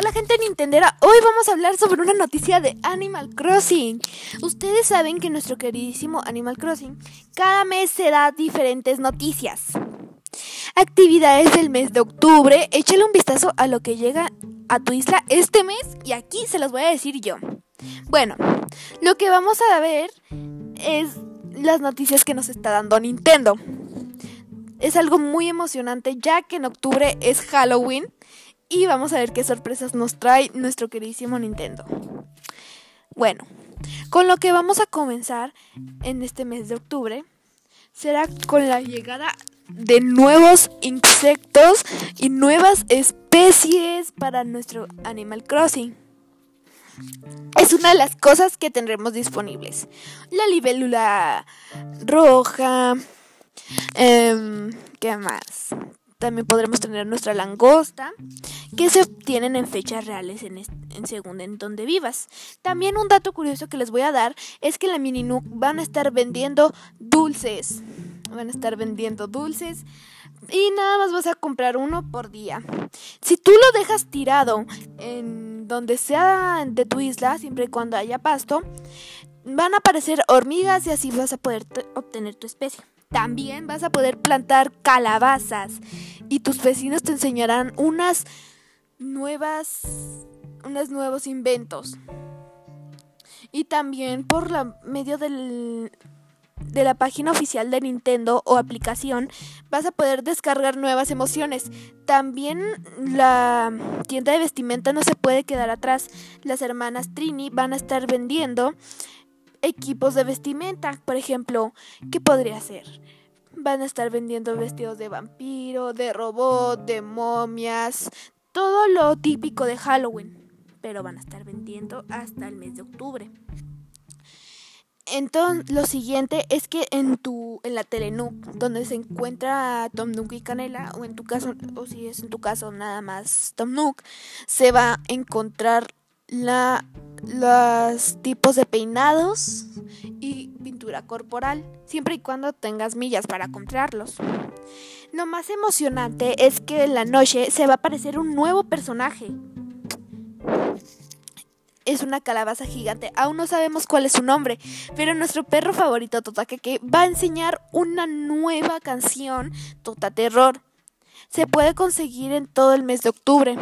Hola gente Nintendera, hoy vamos a hablar sobre una noticia de Animal Crossing. Ustedes saben que nuestro queridísimo Animal Crossing cada mes se da diferentes noticias. Actividades del mes de octubre, échale un vistazo a lo que llega a tu isla este mes y aquí se los voy a decir yo. Bueno, lo que vamos a ver es las noticias que nos está dando Nintendo. Es algo muy emocionante ya que en octubre es Halloween y vamos a ver qué sorpresas nos trae nuestro queridísimo Nintendo. Bueno, con lo que vamos a comenzar en este mes de octubre será con la llegada de nuevos insectos y nuevas especies para nuestro Animal Crossing. Es una de las cosas que tendremos disponibles. La libélula roja. Eh, ¿Qué más? También podremos tener nuestra langosta, que se obtienen en fechas reales en, en según en donde vivas. También un dato curioso que les voy a dar es que en la Mini Nook van a estar vendiendo dulces. Van a estar vendiendo dulces y nada más vas a comprar uno por día. Si tú lo dejas tirado en donde sea de tu isla, siempre y cuando haya pasto, van a aparecer hormigas y así vas a poder obtener tu especie. También vas a poder plantar calabazas y tus vecinos te enseñarán unas nuevas unos nuevos inventos. Y también por la medio del de la página oficial de Nintendo o aplicación vas a poder descargar nuevas emociones. También la tienda de vestimenta no se puede quedar atrás. Las hermanas Trini van a estar vendiendo equipos de vestimenta. Por ejemplo, ¿qué podría ser? Van a estar vendiendo vestidos de vampiro, de robot, de momias, todo lo típico de Halloween. Pero van a estar vendiendo hasta el mes de octubre. Entonces, lo siguiente es que en tu en la Telenook, donde se encuentra Tom Nook y Canela, o en tu caso, o si es en tu caso nada más Tom Nook, se va a encontrar la los tipos de peinados y corporal, siempre y cuando tengas millas para comprarlos. Lo más emocionante es que en la noche se va a aparecer un nuevo personaje es una calabaza gigante. Aún no sabemos cuál es su nombre, pero nuestro perro favorito, Totakeke, va a enseñar una nueva canción, Tota Terror. Se puede conseguir en todo el mes de octubre.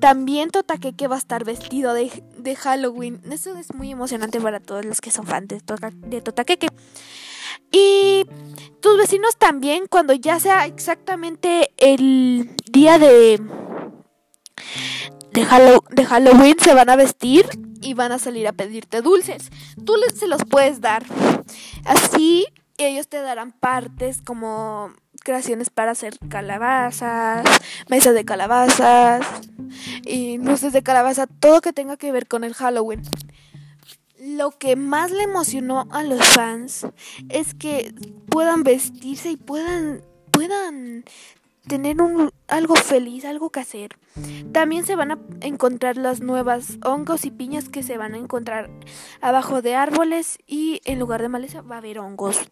También Totakeke va a estar vestido de, Halloween. Eso es muy emocionante para todos los que son fans de, tota, de Totakeke. Y tus vecinos también, cuando ya sea exactamente el día de de, Halloween se van a vestir y van a salir a pedirte dulces. Tú les, se los puedes dar. Así ellos te darán partes como creaciones para hacer calabazas, mesas de calabazas y luces de calabaza, todo que tenga que ver con el Halloween. Lo que más le emocionó a los fans es que puedan vestirse y puedan puedan tener un, algo feliz, algo que hacer. También se van a encontrar las nuevas hongos y piñas que se van a encontrar abajo de árboles y en lugar de maleza va a haber hongos.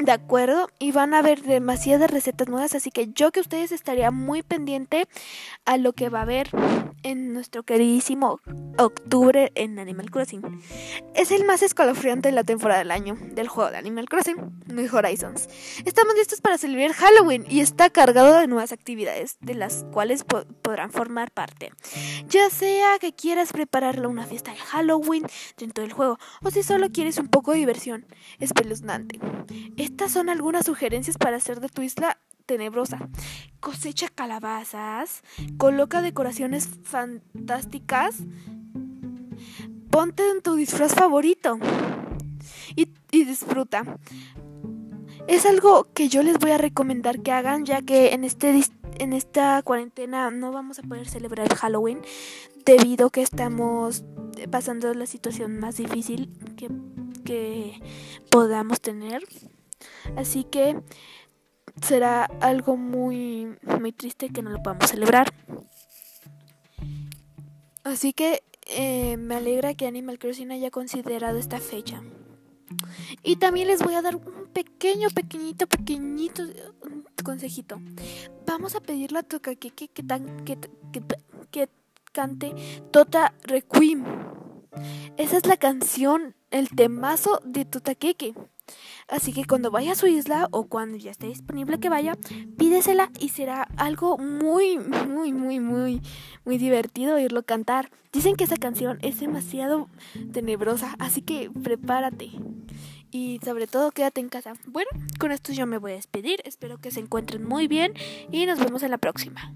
¿De acuerdo? Y van a haber demasiadas recetas nuevas, así que yo que ustedes estaría muy pendiente a lo que va a haber en nuestro queridísimo octubre en Animal Crossing. Es el más escalofriante de la temporada del año del juego de Animal Crossing, New Horizons. Estamos listos para celebrar Halloween y está cargado de nuevas actividades de las cuales podrán formar parte. Ya sea que quieras prepararle una fiesta de Halloween dentro del juego o si solo quieres un poco de diversión espeluznante. Estas son algunas sugerencias para hacer de tu isla tenebrosa. Cosecha calabazas, coloca decoraciones fantásticas, ponte en tu disfraz favorito y, disfruta. Es algo que yo les voy a recomendar que hagan ya que en, este, en esta cuarentena no vamos a poder celebrar Halloween debido que estamos pasando la situación más difícil que, que podamos tener. Así que será algo muy, muy triste que no lo podamos celebrar. Así que eh, me alegra que Animal Crossing haya considerado esta fecha. Y también les voy a dar un pequeño, pequeñito, pequeñito consejito. Vamos a pedirle a Tokakeke que, tan, que, que que cante Tota Requiem. Esa es la canción, el temazo de Totaqueque. Así que cuando vaya a su isla o cuando ya esté disponible que vaya, pídesela y será algo muy, muy, muy, muy, muy divertido oírlo cantar. Dicen que esa canción es demasiado tenebrosa, así que prepárate. Y sobre todo quédate en casa. Bueno, con esto yo me voy a despedir. Espero que se encuentren muy bien y nos vemos en la próxima.